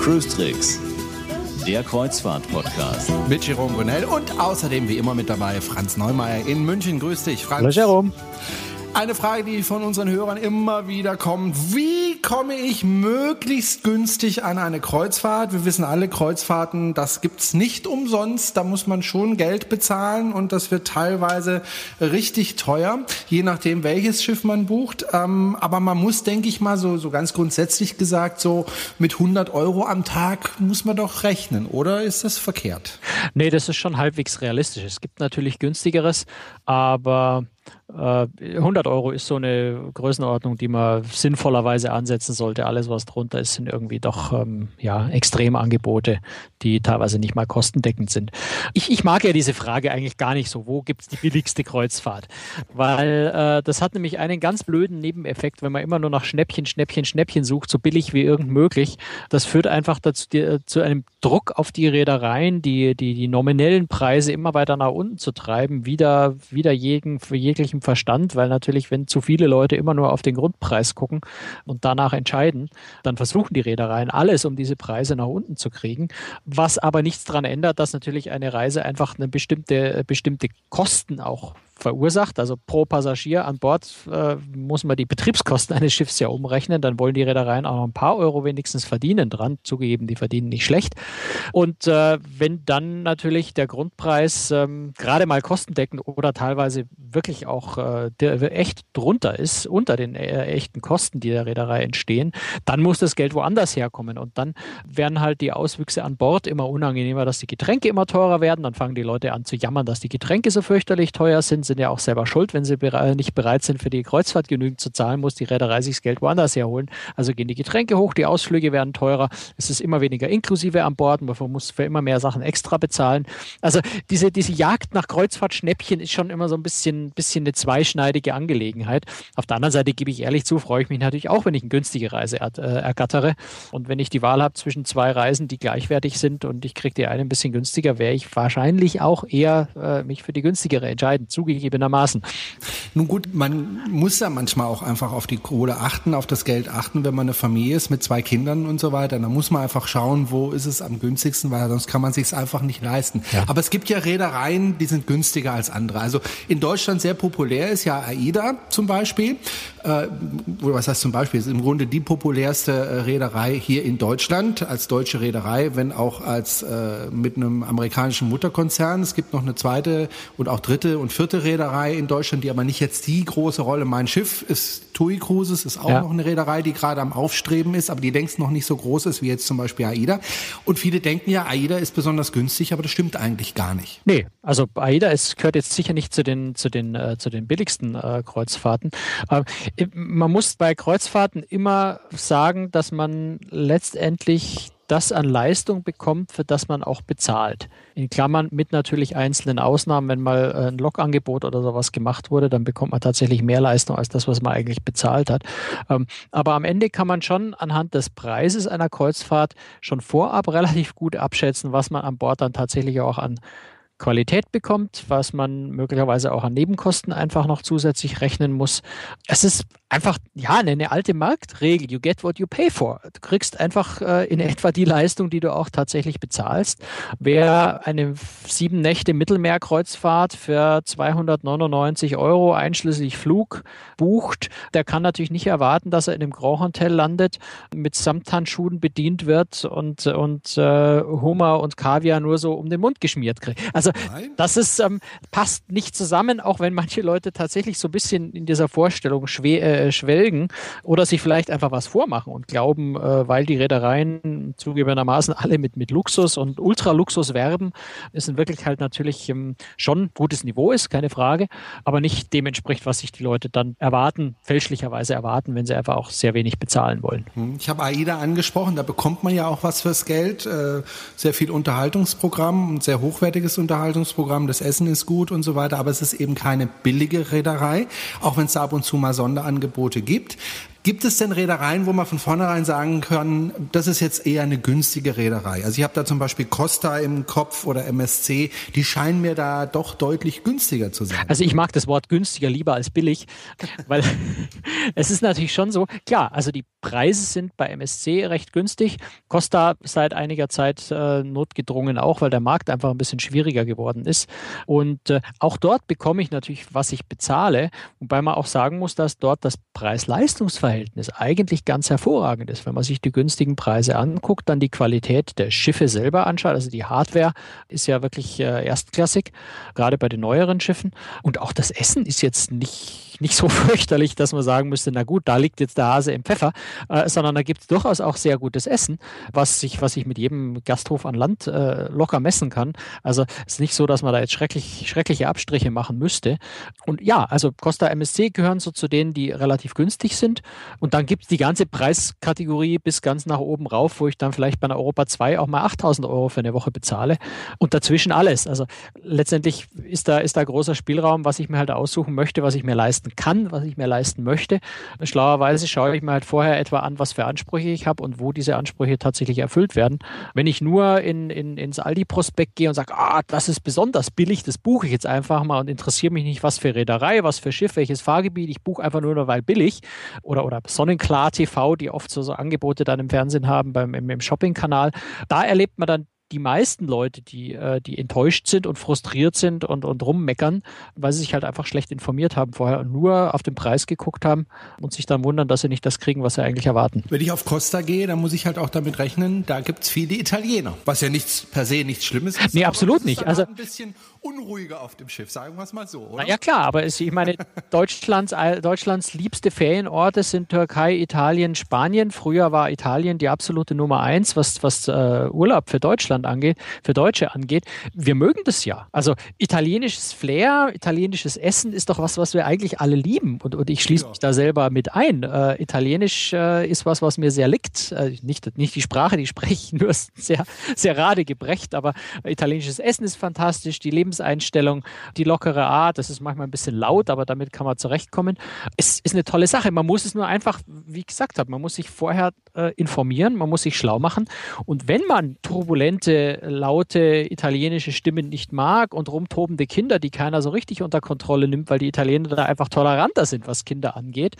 Cruise Tricks, der Kreuzfahrt-Podcast. Mit Jerome Brunel und außerdem wie immer mit dabei Franz Neumeier in München. Grüß dich, Franz. Hallo Jerome. Eine Frage, die von unseren Hörern immer wieder kommt. Wie komme ich möglichst günstig an eine Kreuzfahrt? Wir wissen alle, Kreuzfahrten, das gibt's nicht umsonst. Da muss man schon Geld bezahlen und das wird teilweise richtig teuer, je nachdem, welches Schiff man bucht. Ähm, aber man muss, denke ich mal, so, so ganz grundsätzlich gesagt, so mit 100 Euro am Tag muss man doch rechnen, oder ist das verkehrt? Nee, das ist schon halbwegs realistisch. Es gibt natürlich günstigeres, aber 100 äh, Euro ist so eine Größenordnung, die man sinnvollerweise ansetzen sollte. Alles, was drunter ist, sind irgendwie doch ähm, ja, Extremangebote, die teilweise nicht mal kostendeckend sind. Ich, ich mag ja diese Frage eigentlich gar nicht so, wo gibt es die billigste Kreuzfahrt? Weil äh, das hat nämlich einen ganz blöden Nebeneffekt, wenn man immer nur nach Schnäppchen, Schnäppchen, Schnäppchen sucht, so billig wie irgend möglich. Das führt einfach dazu, die, äh, zu einem Druck auf die Reedereien, die, die, die nominellen Preise immer weiter nach unten zu treiben, wieder, wieder jeden, für jeglichen Verstand, weil natürlich, wenn zu viele Leute immer nur auf den Grundpreis gucken und danach entscheiden, dann versuchen die Reedereien alles, um diese Preise nach unten zu kriegen. Was aber nichts daran ändert, dass natürlich eine Reise einfach eine bestimmte, bestimmte Kosten auch verursacht. Also pro Passagier an Bord äh, muss man die Betriebskosten eines Schiffs ja umrechnen. Dann wollen die Reedereien auch noch ein paar Euro wenigstens verdienen dran. Zugegeben, die verdienen nicht schlecht. Und äh, wenn dann natürlich der Grundpreis ähm, gerade mal kostendeckend oder teilweise wirklich auch äh, der, echt drunter ist, unter den äh, echten Kosten, die der Reederei entstehen, dann muss das Geld woanders herkommen. Und dann werden halt die Auswüchse an Bord immer unangenehmer, dass die Getränke immer teurer werden. Dann fangen die Leute an zu jammern, dass die Getränke so fürchterlich teuer sind sind ja auch selber schuld, wenn sie nicht bereit sind, für die Kreuzfahrt genügend zu zahlen, muss die Reederei sich das Geld woanders herholen. Also gehen die Getränke hoch, die Ausflüge werden teurer, es ist immer weniger inklusive an Bord, man muss für immer mehr Sachen extra bezahlen. Also diese, diese Jagd nach Kreuzfahrtschnäppchen ist schon immer so ein bisschen, bisschen eine zweischneidige Angelegenheit. Auf der anderen Seite gebe ich ehrlich zu, freue ich mich natürlich auch, wenn ich eine günstige Reise äh, ergattere. Und wenn ich die Wahl habe zwischen zwei Reisen, die gleichwertig sind und ich kriege die eine ein bisschen günstiger, wäre ich wahrscheinlich auch eher äh, mich für die günstigere entscheiden. Zugegeben zugegebenermaßen. Nun gut, man muss ja manchmal auch einfach auf die Kohle achten, auf das Geld achten, wenn man eine Familie ist mit zwei Kindern und so weiter. Da muss man einfach schauen, wo ist es am günstigsten, weil sonst kann man sich einfach nicht leisten. Ja. Aber es gibt ja Reedereien, die sind günstiger als andere. Also in Deutschland sehr populär ist ja AIDA zum Beispiel. Äh, was heißt zum Beispiel? Ist im Grunde die populärste äh, Reederei hier in Deutschland als deutsche Reederei, wenn auch als äh, mit einem amerikanischen Mutterkonzern. Es gibt noch eine zweite und auch dritte und vierte Reederei in Deutschland, die aber nicht jetzt die große Rolle. Mein Schiff ist TUI Cruises, ist auch ja. noch eine Reederei, die gerade am Aufstreben ist, aber die längst noch nicht so groß ist wie jetzt zum Beispiel AIDA. Und viele denken ja, AIDA ist besonders günstig, aber das stimmt eigentlich gar nicht. Nee, also AIDA ist, gehört jetzt sicher nicht zu den, zu den, äh, zu den billigsten äh, Kreuzfahrten. Äh, man muss bei Kreuzfahrten immer sagen, dass man letztendlich das an Leistung bekommt, für das man auch bezahlt. In Klammern mit natürlich einzelnen Ausnahmen, wenn mal ein Lokangebot oder sowas gemacht wurde, dann bekommt man tatsächlich mehr Leistung als das, was man eigentlich bezahlt hat. Ähm, aber am Ende kann man schon anhand des Preises einer Kreuzfahrt schon vorab relativ gut abschätzen, was man an Bord dann tatsächlich auch an Qualität bekommt, was man möglicherweise auch an Nebenkosten einfach noch zusätzlich rechnen muss. Es ist einfach, ja, eine, alte Marktregel. You get what you pay for. Du kriegst einfach äh, in etwa die Leistung, die du auch tatsächlich bezahlst. Wer eine sieben Nächte Mittelmeerkreuzfahrt für 299 Euro einschließlich Flug bucht, der kann natürlich nicht erwarten, dass er in einem Grand Hotel landet, mit Samthandschuhen bedient wird und, und äh, Hummer und Kaviar nur so um den Mund geschmiert kriegt. Also Nein. das ist, ähm, passt nicht zusammen, auch wenn manche Leute tatsächlich so ein bisschen in dieser Vorstellung schwer, äh, schwelgen oder sich vielleicht einfach was vormachen und glauben, äh, weil die Reedereien zugegebenermaßen alle mit, mit Luxus und Ultraluxus werben, ist in Wirklichkeit natürlich ähm, schon gutes Niveau ist, keine Frage, aber nicht dem entspricht, was sich die Leute dann erwarten, fälschlicherweise erwarten, wenn sie einfach auch sehr wenig bezahlen wollen. Hm, ich habe AIDA angesprochen, da bekommt man ja auch was fürs Geld, äh, sehr viel Unterhaltungsprogramm, ein sehr hochwertiges Unterhaltungsprogramm, das Essen ist gut und so weiter, aber es ist eben keine billige Reederei, auch wenn es ab und zu mal Sonderangebote Angebote gibt. Gibt es denn Reedereien, wo man von vornherein sagen kann, das ist jetzt eher eine günstige Reederei? Also ich habe da zum Beispiel Costa im Kopf oder MSC, die scheinen mir da doch deutlich günstiger zu sein. Also ich mag das Wort günstiger lieber als billig, weil es ist natürlich schon so, klar, also die Preise sind bei MSC recht günstig. Costa seit einiger Zeit äh, notgedrungen auch, weil der Markt einfach ein bisschen schwieriger geworden ist. Und äh, auch dort bekomme ich natürlich, was ich bezahle, wobei man auch sagen muss, dass dort das Preis-Leistungs-Verhältnis Preis-Leistungs-Verhältnis eigentlich ganz hervorragend ist. Wenn man sich die günstigen Preise anguckt, dann die Qualität der Schiffe selber anschaut, also die Hardware ist ja wirklich äh, erstklassig, gerade bei den neueren Schiffen. Und auch das Essen ist jetzt nicht nicht so fürchterlich, dass man sagen müsste, na gut, da liegt jetzt der Hase im Pfeffer, äh, sondern da gibt es durchaus auch sehr gutes Essen, was sich, was ich mit jedem Gasthof an Land äh, locker messen kann. Also es ist nicht so, dass man da jetzt schrecklich, schreckliche Abstriche machen müsste. Und ja, also Costa MSC gehören so zu denen, die relativ günstig sind. Und dann gibt es die ganze Preiskategorie bis ganz nach oben rauf, wo ich dann vielleicht bei einer Europa 2 auch mal 8000 Euro für eine Woche bezahle. Und dazwischen alles. Also letztendlich ist da, ist da großer Spielraum, was ich mir halt aussuchen möchte, was ich mir leisten kann, was ich mir leisten möchte. Schlauerweise schaue ich mir halt vorher etwa an, was für Ansprüche ich habe und wo diese Ansprüche tatsächlich erfüllt werden. Wenn ich nur in, in, ins Aldi-Prospekt gehe und sage, ah, das ist besonders billig, das buche ich jetzt einfach mal und interessiere mich nicht, was für Reederei, was für Schiff, welches Fahrgebiet, ich buche einfach nur weil billig. Oder, oder Sonnenklar TV, die oft so, so Angebote dann im Fernsehen haben, beim, im, im Shopping-Kanal. Da erlebt man dann die meisten Leute, die, äh, die enttäuscht sind und frustriert sind und, und rummeckern, weil sie sich halt einfach schlecht informiert haben vorher und nur auf den Preis geguckt haben und sich dann wundern, dass sie nicht das kriegen, was sie eigentlich erwarten. Wenn ich auf Costa gehe, dann muss ich halt auch damit rechnen, da gibt es viele Italiener, was ja nichts per se nichts Schlimmes ist. Nee, absolut nicht. Also ein bisschen unruhiger auf dem Schiff, sagen wir es mal so, oder? Ja klar, aber es, ich meine, Deutschlands, Deutschlands liebste Ferienorte sind Türkei, Italien, Spanien. Früher war Italien die absolute Nummer eins, was, was uh, Urlaub für Deutschland angeht, für Deutsche angeht. Wir mögen das ja. Also italienisches Flair, italienisches Essen ist doch was, was wir eigentlich alle lieben. Und, und ich schließe ja. mich da selber mit ein. Uh, Italienisch uh, ist was, was mir sehr liegt. nicht, nicht die Sprache, die spreche ich nur sehr, sehr rade gebrecht, aber italienisches Essen ist fantastisch, die Leben Lebenseinstellung, die lockere Art, das ist manchmal ein bisschen laut, aber damit kann man zurechtkommen. Es ist eine tolle Sache. Man muss es nur einfach, wie ich gesagt habe, man muss sich vorher äh, informieren, man muss sich schlau machen. Und wenn man turbulente, laute italienische Stimmen nicht mag und rumtobende Kinder, die keiner so richtig unter Kontrolle nimmt, weil die Italiener da einfach toleranter sind, was Kinder angeht,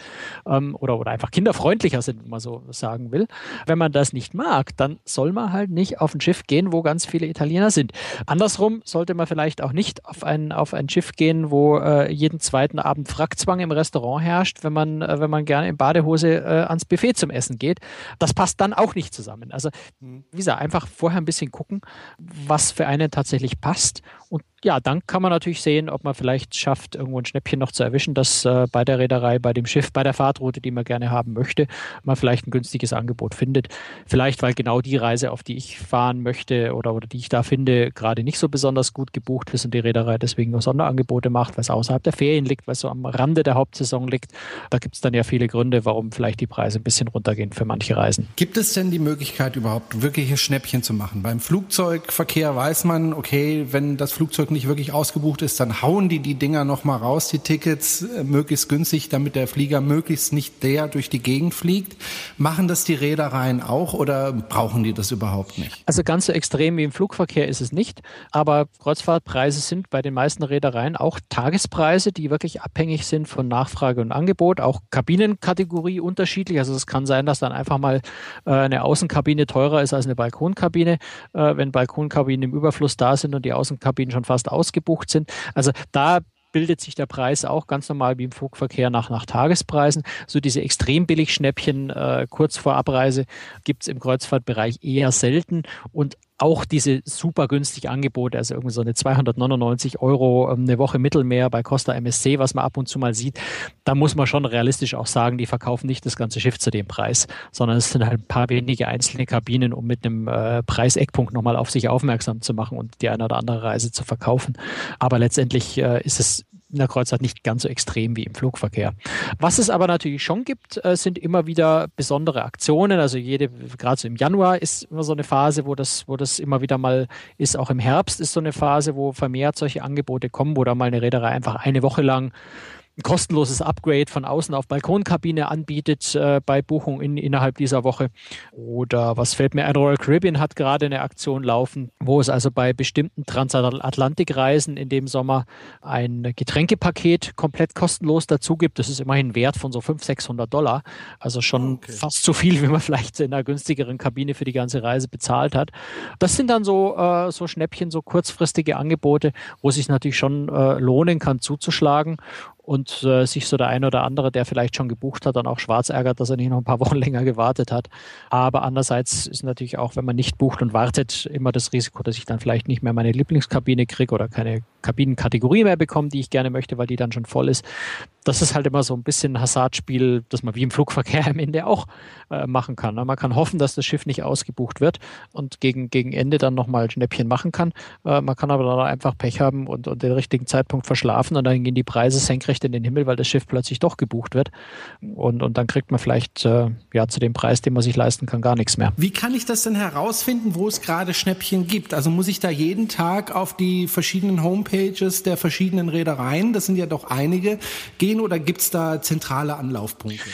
ähm, oder, oder einfach kinderfreundlicher sind, wenn man so sagen will. Wenn man das nicht mag, dann soll man halt nicht auf ein Schiff gehen, wo ganz viele Italiener sind. Andersrum sollte man vielleicht auch nicht auf ein, auf ein Schiff gehen, wo äh, jeden zweiten Abend Frackzwang im Restaurant herrscht, wenn man, äh, wenn man gerne in Badehose äh, ans Buffet zum Essen geht. Das passt dann auch nicht zusammen. Also, mhm. wie gesagt, einfach vorher ein bisschen gucken, was für einen tatsächlich passt und ja, dann kann man natürlich sehen, ob man vielleicht schafft, irgendwo ein Schnäppchen noch zu erwischen, dass äh, bei der Reederei, bei dem Schiff, bei der Fahrtroute, die man gerne haben möchte, man vielleicht ein günstiges Angebot findet. Vielleicht, weil genau die Reise, auf die ich fahren möchte oder, oder die ich da finde, gerade nicht so besonders gut gebucht ist und die Reederei deswegen nur Sonderangebote macht, weil es außerhalb der Ferien liegt, weil es so am Rande der Hauptsaison liegt. Da gibt es dann ja viele Gründe, warum vielleicht die Preise ein bisschen runtergehen für manche Reisen. Gibt es denn die Möglichkeit überhaupt wirkliche Schnäppchen zu machen? Beim Flugzeugverkehr weiß man, okay, wenn das Flugzeug nicht wirklich ausgebucht ist, dann hauen die die Dinger nochmal raus, die Tickets, äh, möglichst günstig, damit der Flieger möglichst nicht der durch die Gegend fliegt. Machen das die Reedereien auch oder brauchen die das überhaupt nicht? Also ganz so extrem wie im Flugverkehr ist es nicht, aber Kreuzfahrtpreise sind bei den meisten Reedereien auch Tagespreise, die wirklich abhängig sind von Nachfrage und Angebot, auch Kabinenkategorie unterschiedlich. Also es kann sein, dass dann einfach mal äh, eine Außenkabine teurer ist als eine Balkonkabine, äh, wenn Balkonkabinen im Überfluss da sind und die Außenkabinen schon fast ausgebucht sind. Also da bildet sich der Preis auch ganz normal wie im Flugverkehr nach, nach Tagespreisen. So diese extrem billig Schnäppchen äh, kurz vor Abreise gibt es im Kreuzfahrtbereich eher selten und auch diese super günstig Angebote, also irgendwie so eine 299 Euro ähm, eine Woche Mittelmeer bei Costa MSC, was man ab und zu mal sieht, da muss man schon realistisch auch sagen, die verkaufen nicht das ganze Schiff zu dem Preis, sondern es sind halt ein paar wenige einzelne Kabinen, um mit einem äh, Preiseckpunkt nochmal auf sich aufmerksam zu machen und die eine oder andere Reise zu verkaufen. Aber letztendlich äh, ist es in der Kreuzfahrt nicht ganz so extrem wie im Flugverkehr. Was es aber natürlich schon gibt, äh, sind immer wieder besondere Aktionen. Also jede, gerade so im Januar ist immer so eine Phase, wo das, wo das immer wieder mal ist. Auch im Herbst ist so eine Phase, wo vermehrt solche Angebote kommen, wo da mal eine Reederei einfach eine Woche lang ein kostenloses Upgrade von außen auf Balkonkabine anbietet äh, bei Buchung in, innerhalb dieser Woche. Oder was fällt mir ein, Royal Caribbean hat gerade eine Aktion laufen, wo es also bei bestimmten Transatlantikreisen in dem Sommer ein Getränkepaket komplett kostenlos dazu gibt. Das ist immerhin Wert von so 500, 600 Dollar. Also schon okay. fast so viel, wie man vielleicht in einer günstigeren Kabine für die ganze Reise bezahlt hat. Das sind dann so, äh, so Schnäppchen, so kurzfristige Angebote, wo sich natürlich schon äh, lohnen kann zuzuschlagen und äh, sich so der eine oder andere, der vielleicht schon gebucht hat, dann auch schwarz ärgert, dass er nicht noch ein paar Wochen länger gewartet hat. Aber andererseits ist natürlich auch, wenn man nicht bucht und wartet, immer das Risiko, dass ich dann vielleicht nicht mehr meine Lieblingskabine kriege oder keine Kabinenkategorie mehr bekomme, die ich gerne möchte, weil die dann schon voll ist. Das ist halt immer so ein bisschen ein Hasardspiel, das man wie im Flugverkehr am Ende auch äh, machen kann. Ne? Man kann hoffen, dass das Schiff nicht ausgebucht wird und gegen, gegen Ende dann nochmal Schnäppchen machen kann. Äh, man kann aber dann einfach Pech haben und, und den richtigen Zeitpunkt verschlafen und dann gehen die Preise senkrecht in den Himmel, weil das Schiff plötzlich doch gebucht wird. Und, und dann kriegt man vielleicht äh, ja zu dem Preis, den man sich leisten kann, gar nichts mehr. Wie kann ich das denn herausfinden, wo es gerade Schnäppchen gibt? Also muss ich da jeden Tag auf die verschiedenen Homepages der verschiedenen Reedereien, das sind ja doch einige, gehen oder gibt es da zentrale Anlaufpunkte?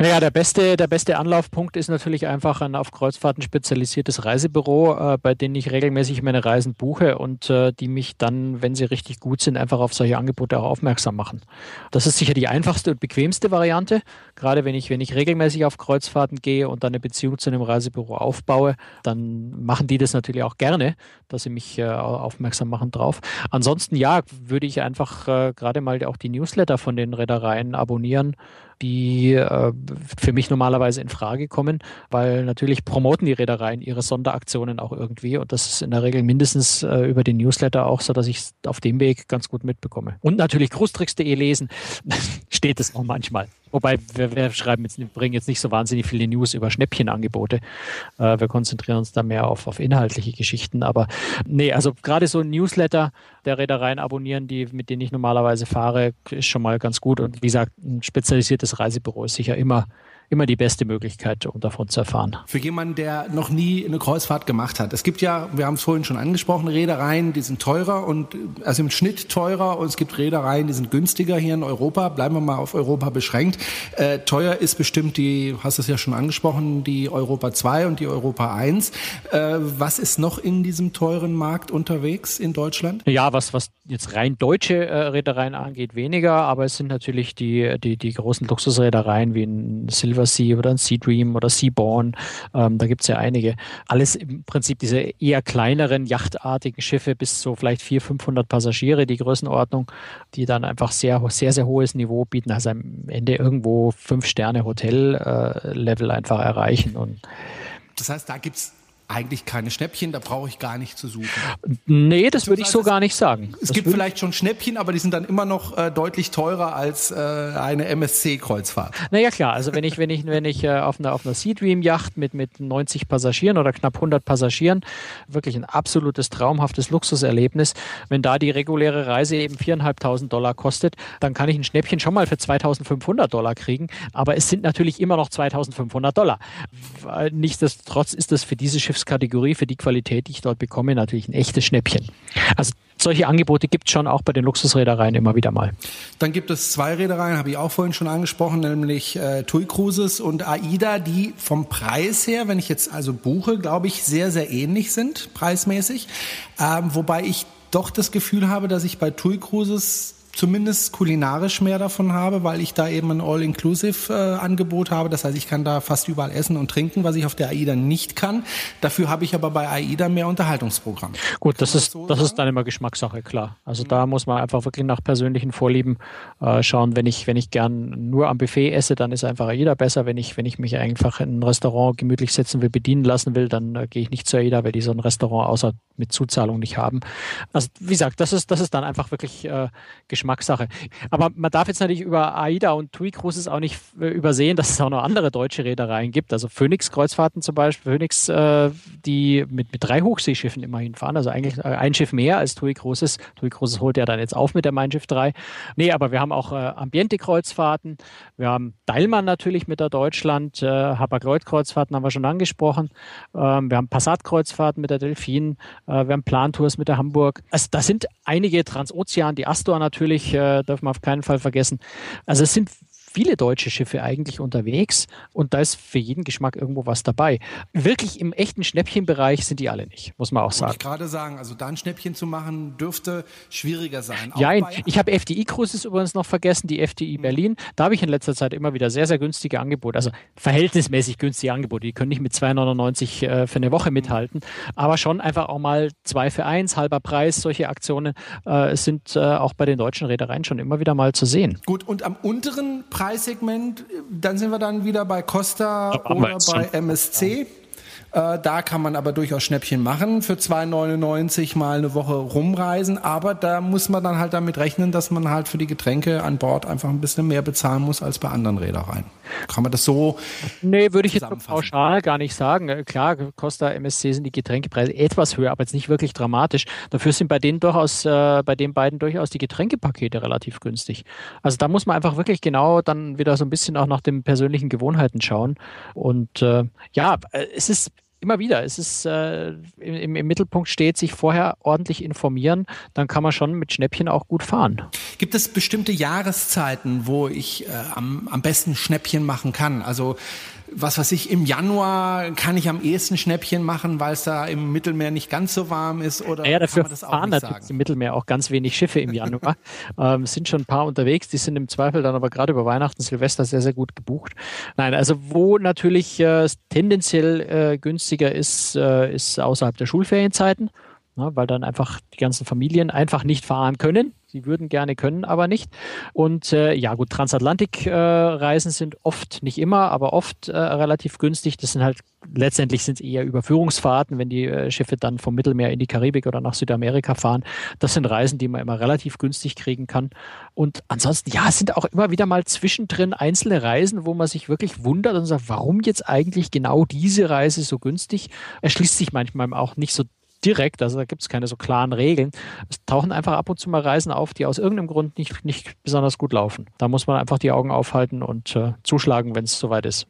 Naja, der beste, der beste Anlaufpunkt ist natürlich einfach ein auf Kreuzfahrten spezialisiertes Reisebüro, äh, bei denen ich regelmäßig meine Reisen buche und äh, die mich dann, wenn sie richtig gut sind, einfach auf solche Angebote auch aufmerksam machen. Das ist sicher die einfachste und bequemste Variante. Gerade wenn ich, wenn ich regelmäßig auf Kreuzfahrten gehe und dann eine Beziehung zu einem Reisebüro aufbaue, dann machen die das natürlich auch gerne, dass sie mich äh, aufmerksam machen drauf. Ansonsten ja, würde ich einfach äh, gerade mal auch die Newsletter von den Reedereien abonnieren die äh, für mich normalerweise in Frage kommen, weil natürlich promoten die Reedereien ihre Sonderaktionen auch irgendwie und das ist in der Regel mindestens äh, über den Newsletter auch so, dass ich es auf dem Weg ganz gut mitbekomme. Und natürlich großtricks.de lesen, steht es noch manchmal. Wobei wir, wir, schreiben jetzt, bringen jetzt nicht so wahnsinnig viele News über Schnäppchenangebote. Äh, wir konzentrieren uns da mehr auf, auf inhaltliche Geschichten. Aber nee, also gerade so ein Newsletter der Reedereien abonnieren, die, mit denen ich normalerweise fahre, ist schon mal ganz gut. Und wie gesagt, ein spezialisiertes Reisebüro ist sicher immer immer die beste Möglichkeit, um davon zu erfahren. Für jemanden, der noch nie eine Kreuzfahrt gemacht hat. Es gibt ja, wir haben es vorhin schon angesprochen, Reedereien, die sind teurer und also im Schnitt teurer und es gibt Reedereien, die sind günstiger hier in Europa. Bleiben wir mal auf Europa beschränkt. Äh, teuer ist bestimmt die, hast es ja schon angesprochen, die Europa 2 und die Europa 1. Äh, was ist noch in diesem teuren Markt unterwegs in Deutschland? Ja, was, was jetzt rein deutsche äh, Reedereien angeht, weniger, aber es sind natürlich die, die, die großen Luxusreedereien wie ein Silver Silver Sea oder ein Sea Dream oder Seaborn. Ähm, da gibt es ja einige. Alles im Prinzip diese eher kleineren, yachtartigen Schiffe bis so vielleicht 400, 500 Passagiere, die Größenordnung, die dann einfach sehr, sehr, sehr hohes Niveau bieten. Also am Ende irgendwo fünf Sterne Hotel-Level äh, einfach erreichen. Und das heißt, da gibt es eigentlich keine Schnäppchen, da brauche ich gar nicht zu suchen. Nee, das würde ich so gar nicht sagen. Es das gibt vielleicht schon Schnäppchen, aber die sind dann immer noch äh, deutlich teurer als äh, eine MSC-Kreuzfahrt. Naja, klar. Also wenn ich, wenn ich, wenn ich äh, auf einer, auf einer Sea Dream Yacht mit, mit 90 Passagieren oder knapp 100 Passagieren, wirklich ein absolutes traumhaftes Luxuserlebnis, wenn da die reguläre Reise eben 4.500 Dollar kostet, dann kann ich ein Schnäppchen schon mal für 2.500 Dollar kriegen. Aber es sind natürlich immer noch 2.500 Dollar. Nichtsdestotrotz ist das für diese Schiffe Schiffskategorie für die Qualität, die ich dort bekomme, natürlich ein echtes Schnäppchen. Also solche Angebote gibt es schon auch bei den Luxusreedereien immer wieder mal. Dann gibt es zwei Reedereien, habe ich auch vorhin schon angesprochen, nämlich äh, TUI Cruises und AIDA, die vom Preis her, wenn ich jetzt also buche, glaube ich, sehr, sehr ähnlich sind, preismäßig. Ähm, wobei ich doch das Gefühl habe, dass ich bei TUI Cruises zumindest kulinarisch mehr davon habe, weil ich da eben ein All-Inclusive-Angebot äh, habe. Das heißt, ich kann da fast überall essen und trinken, was ich auf der AIDA nicht kann. Dafür habe ich aber bei AIDA mehr Unterhaltungsprogramm. Gut, das ist, so das ist dann immer Geschmackssache, klar. Also mhm. da muss man einfach wirklich nach persönlichen Vorlieben äh, schauen. Wenn ich, wenn ich gern nur am Buffet esse, dann ist einfach AIDA besser. Wenn ich, wenn ich mich einfach in ein Restaurant gemütlich setzen will, bedienen lassen will, dann äh, gehe ich nicht zur AIDA, weil die so ein Restaurant außer mit Zuzahlung nicht haben. Also wie gesagt, das ist, das ist dann einfach wirklich äh, Geschmackssache. Aber man darf jetzt natürlich über AIDA und TUI Cruises auch nicht äh, übersehen, dass es auch noch andere deutsche Reedereien gibt. Also Phoenix Kreuzfahrten zum Beispiel, Phoenix, äh, die mit, mit drei Hochseeschiffen immerhin fahren, also eigentlich äh, ein Schiff mehr als TUI Cruises. TUI Cruises holt ja dann jetzt auf mit der Mein Schiff 3. Nee, aber wir haben auch äh, Ambiente-Kreuzfahrten, wir haben Deilmann natürlich mit der Deutschland, äh, Hapag-Lloyd-Kreuzfahrten haben wir schon angesprochen, ähm, wir haben Passat-Kreuzfahrten mit der Delfin, äh, wir haben Plantours mit der Hamburg. Also da sind einige Transozean, die Astor natürlich, natürlich, äh, darf man auf keinen Fall vergessen. Also es sind viele deutsche Schiffe eigentlich unterwegs und da ist für jeden Geschmack irgendwo was dabei. Wirklich im echten Schnäppchenbereich sind die alle nicht, muss man auch sagen. Wollte ich gerade sagen, also da ein Schnäppchen zu machen, dürfte schwieriger sein. Ja, ich habe FDI-Cruises übrigens noch vergessen, die FDI mhm. Berlin. Da habe ich in letzter Zeit immer wieder sehr, sehr günstige Angebote, also verhältnismäßig günstige Angebote. Die können nicht mit 2,99 äh, für eine Woche mithalten, aber schon einfach auch mal zwei für eins, halber Preis. Solche Aktionen äh, sind äh, auch bei den deutschen Reedereien schon immer wieder mal zu sehen. Gut, und am unteren Preis Preissegment, dann sind wir dann wieder bei Costa oder bei MSC. Äh, da kann man aber durchaus Schnäppchen machen, für 2,99 mal eine Woche rumreisen. Aber da muss man dann halt damit rechnen, dass man halt für die Getränke an Bord einfach ein bisschen mehr bezahlen muss als bei anderen Reedereien. Kann man das so? Nee, würde ich jetzt pauschal gar nicht sagen. Äh, klar, Costa MSC sind die Getränkepreise etwas höher, aber jetzt nicht wirklich dramatisch. Dafür sind bei denen durchaus, äh, bei den beiden durchaus die Getränkepakete relativ günstig. Also da muss man einfach wirklich genau dann wieder so ein bisschen auch nach den persönlichen Gewohnheiten schauen. Und äh, ja, äh, es ist immer wieder. Es ist äh, im, im, Mittelpunkt steht, sich vorher ordentlich informieren. Dann kann man schon mit Schnäppchen auch gut fahren. Gibt es bestimmte Jahreszeiten, wo ich äh, am, am besten Schnäppchen machen kann? Also was weiß ich, im Januar kann ich am ehesten Schnäppchen machen, weil es da im Mittelmeer nicht ganz so warm ist? Oder ja, dafür kann man das auch fahren natürlich im Mittelmeer auch ganz wenig Schiffe im Januar. ähm, sind schon ein paar unterwegs, die sind im Zweifel dann aber gerade über Weihnachten, Silvester sehr, sehr gut gebucht. Nein, also wo natürlich äh, tendenziell äh, günstiger ist, äh, ist außerhalb der Schulferienzeiten. Ne, weil dann einfach die ganzen Familien einfach nicht fahren können. Sie würden gerne können, aber nicht. Und äh, ja gut, Transatlantik-Reisen äh, sind oft, nicht immer, aber oft äh, relativ günstig. Das sind halt, letztendlich sind es eher Überführungsfahrten, wenn die äh, Schiffe dann vom Mittelmeer in die Karibik oder nach Südamerika fahren. Das sind Reisen, die man immer relativ günstig kriegen kann. Und ansonsten, ja, es sind auch immer wieder mal zwischendrin einzelne Reisen, wo man sich wirklich wundert und sagt, warum jetzt eigentlich genau diese Reise so günstig? Erschließt sich manchmal auch nicht so direkt, also da gibt es keine so klaren Regeln. Es tauchen einfach ab und zu mal Reisen auf, die aus irgendeinem Grund nicht, nicht besonders gut laufen. Da muss man einfach die Augen aufhalten und äh, zuschlagen, wenn es soweit ist.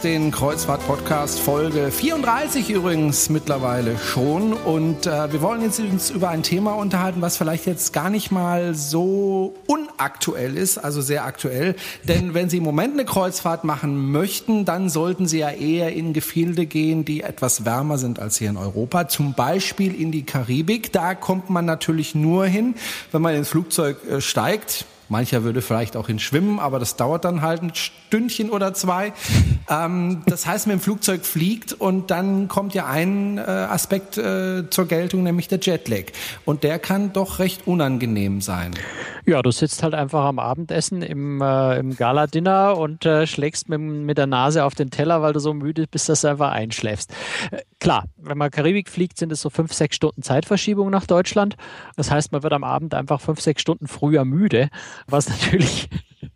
Cruistricks, den Kreuzfahrt-Podcast, Folge 34 übrigens mittlerweile schon. Und äh, wir wollen jetzt uns über ein Thema unterhalten, was vielleicht jetzt gar nicht mal so unaktuell ist, also sehr aktuell. Denn wenn Sie im Moment eine Kreuzfahrt machen möchten, dann sollten Sie ja eher in Gefilde gehen, die etwas wärmer sind als hier in Europa. Zum Beispiel in die Karibik. Da kommt man natürlich nur hin, wenn man ins Flugzeug äh, steigt Mancher würde vielleicht auch hin schwimmen, aber das dauert dann halt ein Stündchen oder zwei. Ähm, das heißt, mit dem Flugzeug fliegt und dann kommt ja ein äh, Aspekt äh, zur Geltung, nämlich der Jetlag. Und der kann doch recht unangenehm sein. Ja, du sitzt halt einfach am Abendessen im, äh, im Gala-Dinner und äh, schlägst mit, mit der Nase auf den Teller, weil du so müde bist, dass du einfach einschläfst. Klar, wenn man Karibik fliegt, sind es so fünf, sechs Stunden Zeitverschiebung nach Deutschland. Das heißt, man wird am Abend einfach fünf, sechs Stunden früher müde was natürlich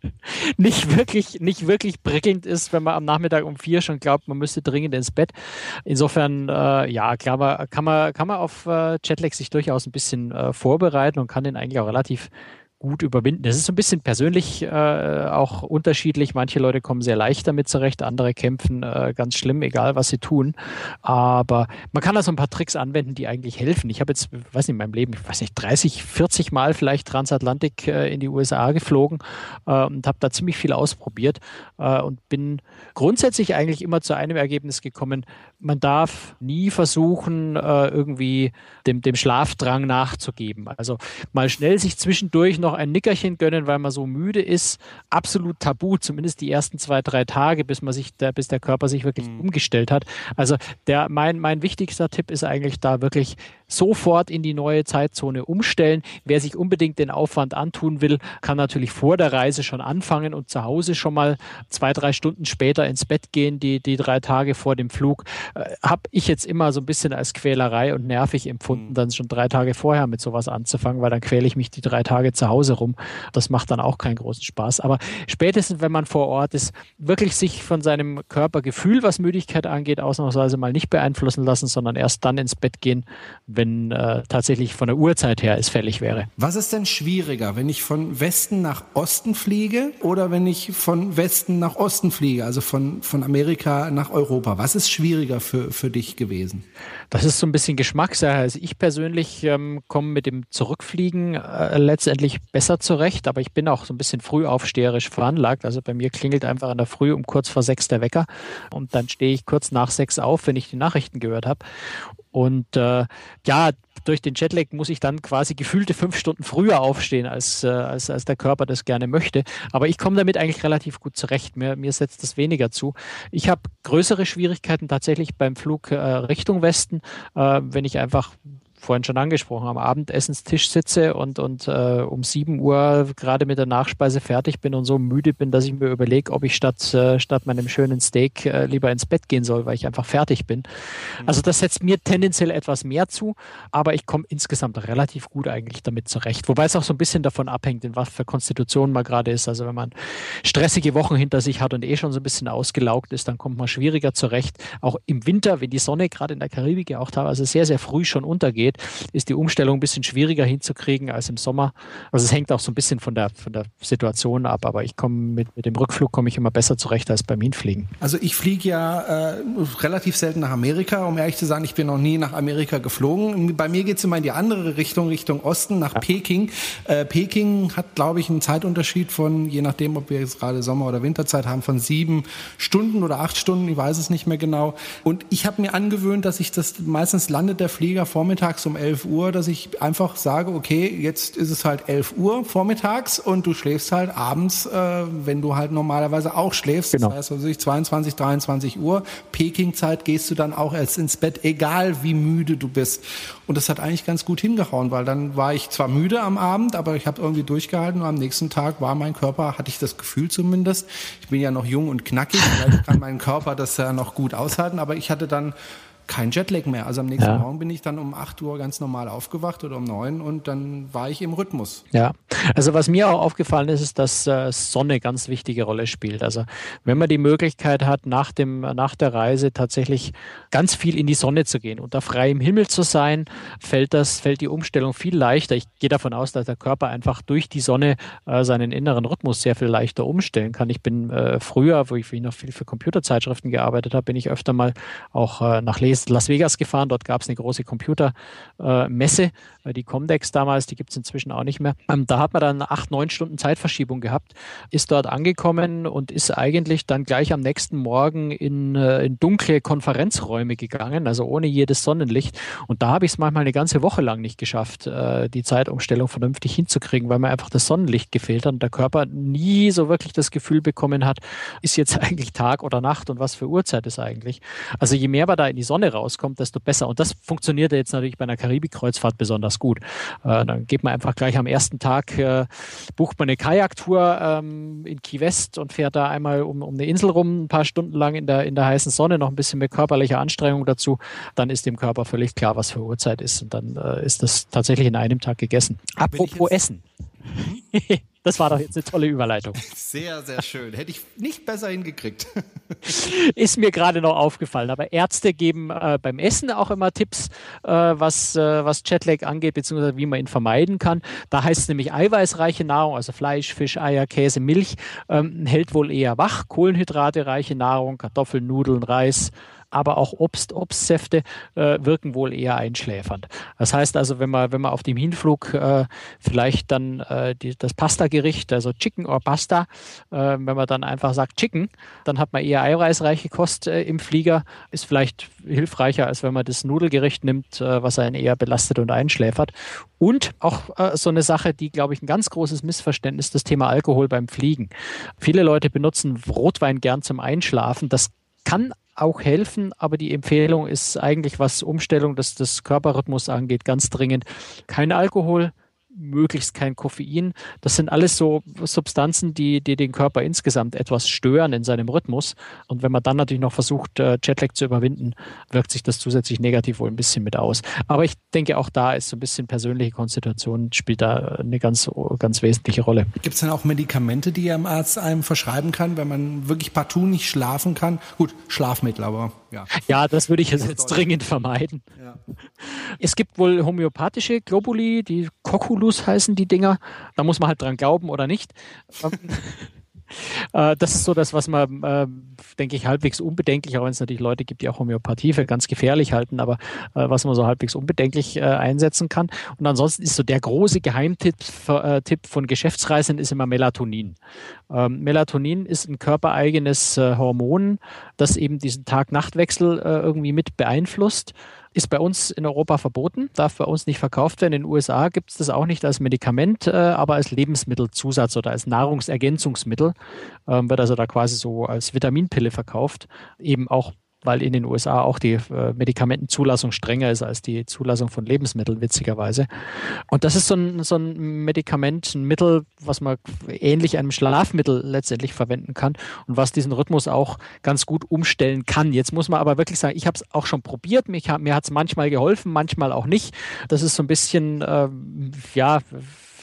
nicht wirklich, nicht wirklich prickelnd ist, wenn man am Nachmittag um vier schon glaubt, man müsste dringend ins Bett. Insofern, äh, ja, klar, kann man, kann man auf äh, Jetlag sich durchaus ein bisschen äh, vorbereiten und kann den eigentlich auch relativ gut überwinden. Das ist ein bisschen persönlich äh, auch unterschiedlich. Manche Leute kommen sehr leicht damit zurecht, andere kämpfen äh, ganz schlimm, egal was sie tun. Aber man kann da so ein paar Tricks anwenden, die eigentlich helfen. Ich habe jetzt, weiß nicht, in meinem Leben, ich weiß nicht, 30, 40 Mal vielleicht Transatlantik äh, in die USA geflogen äh, und habe da ziemlich viel ausprobiert äh, und bin grundsätzlich eigentlich immer zu einem Ergebnis gekommen, man darf nie versuchen, äh, irgendwie dem, dem Schlafdrang nachzugeben. Also mal schnell sich zwischendurch noch ein Nickerchen gönnen, weil man so müde ist, absolut tabu, zumindest die ersten zwei, drei Tage, bis man sich, der, bis der Körper sich wirklich mhm. umgestellt hat. Also der, mein, mein wichtigster Tipp ist eigentlich da wirklich sofort in die neue Zeitzone umstellen. Wer sich unbedingt den Aufwand antun will, kann natürlich vor der Reise schon anfangen und zu Hause schon mal zwei, drei Stunden später ins Bett gehen, die, die drei Tage vor dem Flug. Äh, Habe ich jetzt immer so ein bisschen als Quälerei und nervig empfunden, mhm. dann schon drei Tage vorher mit sowas anzufangen, weil dann quäle ich mich die drei Tage zu Hause rum. Das macht dann auch keinen großen Spaß. Aber spätestens, wenn man vor Ort ist, wirklich sich von seinem Körpergefühl, was Müdigkeit angeht, ausnahmsweise mal nicht beeinflussen lassen, sondern erst dann ins Bett gehen, wenn äh, tatsächlich von der Uhrzeit her es fällig wäre. Was ist denn schwieriger, wenn ich von Westen nach Osten fliege oder wenn ich von Westen nach Osten fliege, also von, von Amerika nach Europa? Was ist schwieriger für, für dich gewesen? Das ist so ein bisschen Geschmackssache. Also ich persönlich ähm, komme mit dem Zurückfliegen äh, letztendlich besser zurecht, aber ich bin auch so ein bisschen frühaufsteherisch veranlagt. Also bei mir klingelt einfach in der Früh um kurz vor sechs der Wecker und dann stehe ich kurz nach sechs auf, wenn ich die Nachrichten gehört habe. Und äh, ja, durch den Jetlag muss ich dann quasi gefühlte fünf Stunden früher aufstehen, als, äh, als, als der Körper das gerne möchte. Aber ich komme damit eigentlich relativ gut zurecht. Mir, mir setzt das weniger zu. Ich habe größere Schwierigkeiten tatsächlich beim Flug äh, Richtung Westen, äh, wenn ich einfach vorhin schon angesprochen, am Abendessenstisch sitze und, und äh, um 7 Uhr gerade mit der Nachspeise fertig bin und so müde bin, dass ich mir überlege, ob ich statt, äh, statt meinem schönen Steak äh, lieber ins Bett gehen soll, weil ich einfach fertig bin. Mhm. Also das setzt mir tendenziell etwas mehr zu, aber ich komme insgesamt relativ gut eigentlich damit zurecht. Wobei es auch so ein bisschen davon abhängt, in was für Konstitution man gerade ist. Also wenn man stressige Wochen hinter sich hat und eh schon so ein bisschen ausgelaugt ist, dann kommt man schwieriger zurecht. Auch im Winter, wenn die Sonne gerade in der Karibik ja auch teilweise sehr, sehr früh schon untergeht, geht, ist die Umstellung ein bisschen schwieriger hinzukriegen als im Sommer. Also es hängt auch so ein bisschen von der, von der Situation ab, aber ich komme mit, mit dem Rückflug komme ich immer besser zurecht als beim Hinfliegen. Also ich fliege ja äh, relativ selten nach Amerika, um ehrlich zu sagen, ich bin noch nie nach Amerika geflogen. Bei mir geht es immer in die andere Richtung, Richtung Osten, nach ja. Peking. Äh, Peking hat, glaube ich, einen Zeitunterschied von, je nachdem, ob wir jetzt gerade Sommer- oder Winterzeit haben, von sieben Stunden oder acht Stunden, ich weiß es nicht mehr genau. Und ich habe mir angewöhnt, dass ich das, meistens landet der Flieger vormittags um 11 Uhr, dass ich einfach sage, okay, jetzt ist es halt 11 Uhr vormittags und du schläfst halt abends, äh, wenn du halt normalerweise auch schläfst. Genau. Das heißt, also 22, 23 Uhr, Peking-Zeit gehst du dann auch erst ins Bett, egal wie müde du bist. Und das hat eigentlich ganz gut hingehauen, weil dann war ich zwar müde am Abend, aber ich habe irgendwie durchgehalten und am nächsten Tag war mein Körper, hatte ich das Gefühl zumindest, ich bin ja noch jung und knackig, vielleicht kann mein Körper das ja noch gut aushalten, aber ich hatte dann kein Jetlag mehr. Also am nächsten ja. Morgen bin ich dann um 8 Uhr ganz normal aufgewacht oder um 9 und dann war ich im Rhythmus. Ja, also was mir auch aufgefallen ist, ist, dass äh, Sonne ganz wichtige Rolle spielt. Also wenn man die Möglichkeit hat, nach, dem, nach der Reise tatsächlich ganz viel in die Sonne zu gehen, unter freiem Himmel zu sein, fällt, das, fällt die Umstellung viel leichter. Ich gehe davon aus, dass der Körper einfach durch die Sonne äh, seinen inneren Rhythmus sehr viel leichter umstellen kann. Ich bin äh, früher, wo ich, noch viel für Computerzeitschriften gearbeitet habe, bin ich öfter mal auch äh, nach Lesen Las Vegas gefahren. Dort gab es eine große Computermesse, äh, die Comdex damals, die gibt es inzwischen auch nicht mehr. Ähm, da hat man dann acht, neun Stunden Zeitverschiebung gehabt, ist dort angekommen und ist eigentlich dann gleich am nächsten Morgen in, äh, in dunkle Konferenzräume gegangen, also ohne jedes Sonnenlicht. Und da habe ich es manchmal eine ganze Woche lang nicht geschafft, äh, die Zeitumstellung vernünftig hinzukriegen, weil mir einfach das Sonnenlicht gefehlt hat und der Körper nie so wirklich das Gefühl bekommen hat, ist jetzt eigentlich Tag oder Nacht und was für Uhrzeit ist eigentlich. Also je mehr man da in die Sonne rauskommt, desto besser. Und das funktioniert jetzt natürlich bei einer Karibik-Kreuzfahrt besonders gut. Äh, dann geht man einfach gleich am ersten Tag, äh, bucht man eine Kajaktour ähm, in Key West und fährt da einmal um, um eine Insel rum, ein paar Stunden lang in der, in der heißen Sonne, noch ein bisschen mit körperlicher Anstrengung dazu. Dann ist dem Körper völlig klar, was für Uhrzeit ist. Und dann äh, ist das tatsächlich in einem Tag gegessen. Apropos Essen. Das war doch jetzt eine tolle Überleitung. Sehr, sehr schön. Hätte ich nicht besser hingekriegt. Ist mir gerade noch aufgefallen. Aber Ärzte geben äh, beim Essen auch immer Tipps, äh, was, äh, was Jetlag angeht, beziehungsweise wie man ihn vermeiden kann. Da heißt es nämlich eiweißreiche Nahrung, also Fleisch, Fisch, Eier, Käse, Milch, ähm, hält wohl eher wach. Kohlenhydrate reiche Nahrung, Kartoffeln, Nudeln, Reis, aber auch Obst, Obstsäfte äh, wirken wohl eher einschläfernd. Das heißt also, wenn man, wenn man auf dem Hinflug äh, vielleicht dann äh, die, das Pasta-Gericht, also Chicken or Pasta, äh, wenn man dann einfach sagt Chicken, dann hat man eher eiweißreiche Kost äh, im Flieger, ist vielleicht hilfreicher, als wenn man das Nudelgericht nimmt, äh, was einen eher belastet und einschläfert. Und auch so eine Sache, die, glaube ich, ein ganz großes Missverständnis, das Thema Alkohol beim Fliegen. Viele Leute benutzen Rotwein gern zum Einschlafen. Das kann auch helfen, aber die Empfehlung ist eigentlich, was Umstellung des, des Körperrhythmus angeht, ganz dringend. Kein Alkohol, möglichst kein Koffein. Das sind alles so Substanzen, die, die den Körper insgesamt etwas stören in seinem Rhythmus. Und wenn man dann natürlich noch versucht, äh, Jetlag zu überwinden, wirkt sich das zusätzlich negativ wohl ein bisschen mit aus. Aber ich denke, auch da ist so ein bisschen persönliche Konstitution spielt da eine ganz, ganz wesentliche Rolle. Gibt es denn auch Medikamente, die ein Arzt einem verschreiben kann, wenn man wirklich partout nicht schlafen kann? Gut, Schlafmittel, aber Ja, ja das würde ich jetzt, jetzt dringend vermeiden. Ja. Es gibt wohl homöopathische Globuli, die Coculus heißen die Dinger. Da muss man halt dran glauben oder nicht. Äh, das ist so das, was man, äh, denke ich, halbwegs unbedenklich, auch wenn es natürlich Leute gibt, die auch Homöopathie für ganz gefährlich halten, aber äh, was man so halbwegs unbedenklich einsetzen kann. Und ansonsten ist so der große Geheimtipp Tipp von Geschäftsreisenden ist immer Melatonin. Ähm, Melatonin ist ein körpereigenes Hormon, das eben diesen Tag-Nacht-Wechsel irgendwie mit beeinflusst ist bei uns in Europa verboten, darf bei uns nicht verkauft werden. In den USA gibt es das auch nicht als Medikament, äh, aber als Lebensmittelzusatz oder als Nahrungsergänzungsmittel ähm, wird also da quasi so als Vitaminpille verkauft. Eben auch weil in den USA auch die äh, Medikamentenzulassung strenger ist als die Zulassung von Lebensmitteln, witzigerweise. Und das ist so ein, so ein Medikament, ein Mittel, was man ähnlich einem Schlafmittel letztendlich verwenden kann und was diesen Rhythmus auch ganz gut umstellen kann. Jetzt muss man aber wirklich sagen, ich habe es auch schon probiert, mich, mir hat es manchmal geholfen, manchmal auch nicht. Das ist so ein bisschen, äh, ja,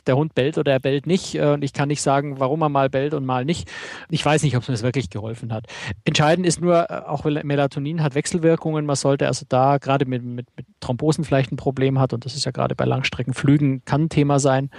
der Hund bellt oder er bellt nicht. Äh, und ich kann nicht sagen, warum er mal bellt und mal nicht. Ich weiß nicht, ob es mir wirklich geholfen hat. Entscheidend ist nur, äh, auch Melatonin hat Wechselwirkungen. Man sollte also da gerade mit, mit, mit Thrombosen vielleicht ein Problem hat. Und das ist ja gerade bei Langstreckenflügen kann ein Thema sein.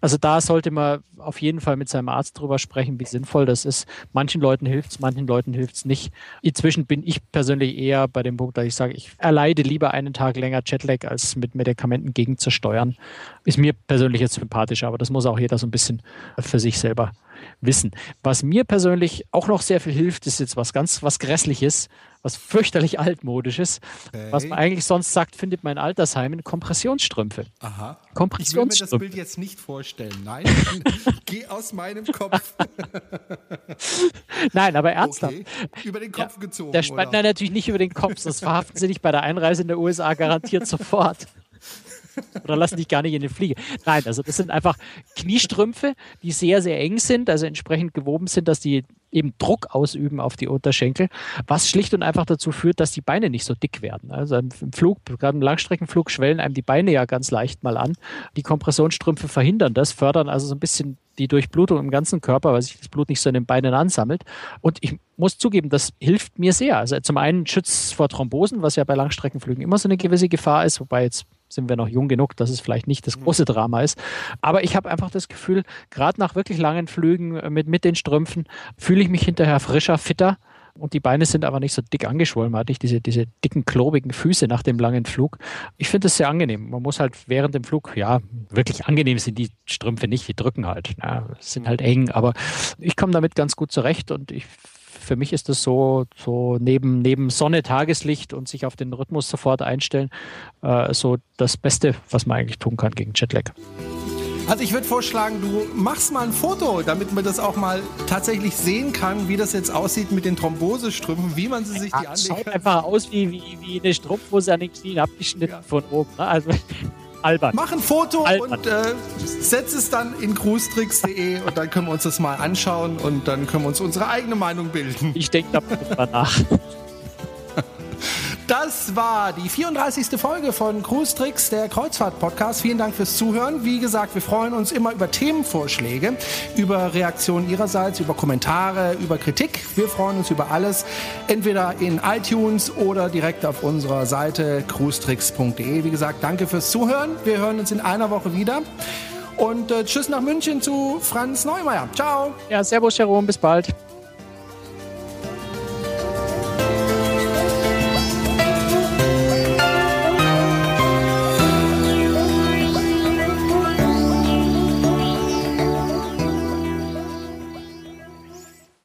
Also da sollte man auf jeden Fall mit seinem Arzt drüber sprechen, wie sinnvoll das ist. Manchen Leuten hilft es, manchen Leuten hilft es nicht. Inzwischen bin ich persönlich eher bei dem Punkt, dass ich sage, ich erleide lieber einen Tag länger Jetlag, als mit Medikamenten gegenzusteuern. Ist mir persönlich jetzt sympathisch, aber das muss auch jeder so ein bisschen für sich selber wissen. Was mir persönlich auch noch sehr viel hilft, ist jetzt was ganz, was Grässliches, was fürchterlich altmodisches. Okay. Was man eigentlich sonst sagt, findet man in Altersheimen Kompressionsstrümpfe. Aha. Kompressionsstrümpfe. Ich will mir das Bild jetzt nicht vorstellen. Nein, geh aus meinem Kopf. Nein, aber ernsthaft. Okay. Über den Kopf ja, gezogen. Der Nein, natürlich nicht über den Kopf. Das verhaften sie dich bei der Einreise in der USA garantiert sofort. Oder lassen dich gar nicht in den Fliege. Nein, also das sind einfach Kniestrümpfe, die sehr, sehr eng sind, also entsprechend gewoben sind, dass die eben Druck ausüben auf die Unterschenkel, was schlicht und einfach dazu führt, dass die Beine nicht so dick werden. Also im Flug, gerade im Langstreckenflug, schwellen einem die Beine ja ganz leicht mal an. Die Kompressionsstrümpfe verhindern das, fördern also so ein bisschen die Durchblutung im ganzen Körper, weil sich das Blut nicht so in den Beinen ansammelt. Und ich muss zugeben, das hilft mir sehr. Also zum einen schützt vor Thrombosen, was ja bei Langstreckenflügen immer so eine gewisse Gefahr ist, wobei jetzt sind wir noch jung genug, dass es vielleicht nicht das mhm. große Drama ist. Aber ich habe einfach das Gefühl, gerade nach wirklich langen Flügen äh, mit, mit den Strümpfen fühle ich mich hinterher frischer, fitter. Und die Beine sind aber nicht so dick angeschwollen. Man hat nicht diese, diese dicken, klobigen Füße nach dem langen Flug. Ich finde es sehr angenehm. Man muss halt während dem Flug, ja, wirklich angenehm sind die Strümpfe nicht, die drücken halt. Ja, sind halt eng, aber ich komme damit ganz gut zurecht und ich für mich ist das so, so neben, neben Sonne, Tageslicht und sich auf den Rhythmus sofort einstellen, äh, so das Beste, was man eigentlich tun kann gegen Jetlag. Also ich würde vorschlagen, du machst mal ein Foto, damit man das auch mal tatsächlich sehen kann, wie das jetzt aussieht mit den Thrombosestrümpfen, wie man sie sich ja, die anlegt. Schaut einfach aus wie, wie, wie eine Strumpfhose an den Knien abgeschnitten ja. von oben. Ne? Also albern. Mach ein Foto albern. und äh, setz es dann in cruistricks.de und dann können wir uns das mal anschauen und dann können wir uns unsere eigene Meinung bilden. Ich denke darüber nach. Das war die 34. Folge von Cruise Tricks, der Kreuzfahrt-Podcast. Vielen Dank fürs Zuhören. Wie gesagt, wir freuen uns immer über Themenvorschläge, über Reaktionen Ihrerseits, über Kommentare, über Kritik. Wir freuen uns über alles, entweder in iTunes oder direkt auf unserer Seite cruestricks.de. Wie gesagt, danke fürs Zuhören. Wir hören uns in einer Woche wieder. Und äh, tschüss nach München zu Franz Neumeier. Ciao. Ja, servus, Jerome. Bis bald.